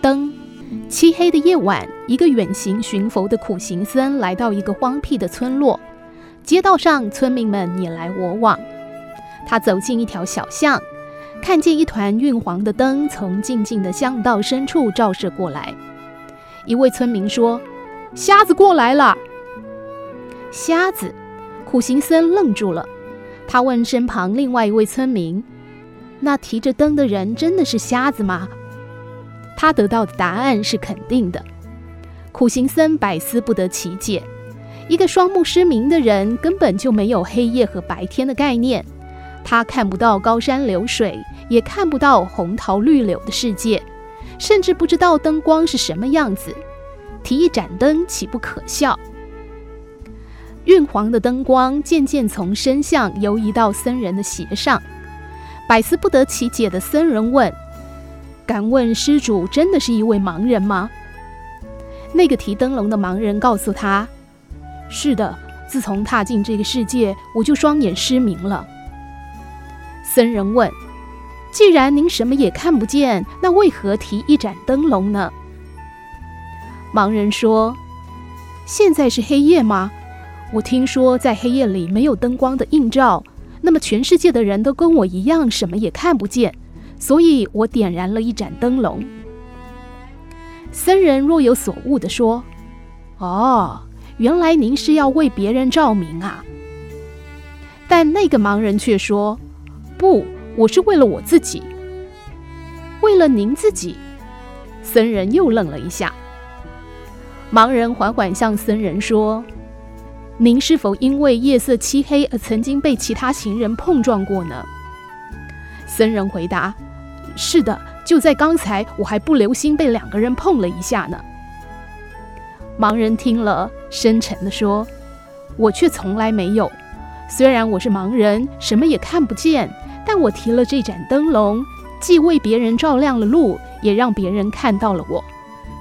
灯。漆黑的夜晚，一个远行寻佛的苦行僧来到一个荒僻的村落。街道上，村民们你来我往。他走进一条小巷，看见一团晕黄的灯从静静的巷道深处照射过来。一位村民说：“瞎子过来了。”瞎子，苦行僧愣住了。他问身旁另外一位村民：“那提着灯的人真的是瞎子吗？”他得到的答案是肯定的。苦行僧百思不得其解。一个双目失明的人根本就没有黑夜和白天的概念，他看不到高山流水，也看不到红桃绿柳的世界，甚至不知道灯光是什么样子。提一盏灯岂不可笑？晕黄的灯光渐渐从身上游移到僧人的鞋上，百思不得其解的僧人问：“敢问施主，真的是一位盲人吗？”那个提灯笼的盲人告诉他。是的，自从踏进这个世界，我就双眼失明了。僧人问：“既然您什么也看不见，那为何提一盏灯笼呢？”盲人说：“现在是黑夜吗？我听说在黑夜里没有灯光的映照，那么全世界的人都跟我一样什么也看不见，所以我点燃了一盏灯笼。”僧人若有所悟地说：“哦。”原来您是要为别人照明啊！但那个盲人却说：“不，我是为了我自己。”为了您自己？僧人又愣了一下。盲人缓缓向僧人说：“您是否因为夜色漆黑而曾经被其他行人碰撞过呢？”僧人回答：“是的，就在刚才，我还不留心被两个人碰了一下呢。”盲人听了，深沉地说：“我却从来没有。虽然我是盲人，什么也看不见，但我提了这盏灯笼，既为别人照亮了路，也让别人看到了我。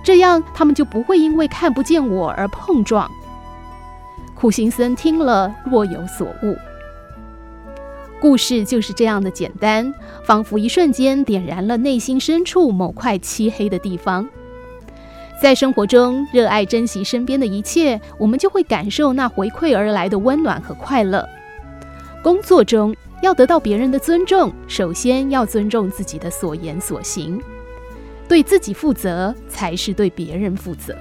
这样，他们就不会因为看不见我而碰撞。”苦行僧听了，若有所悟。故事就是这样的简单，仿佛一瞬间点燃了内心深处某块漆黑的地方。在生活中，热爱珍惜身边的一切，我们就会感受那回馈而来的温暖和快乐。工作中要得到别人的尊重，首先要尊重自己的所言所行，对自己负责才是对别人负责。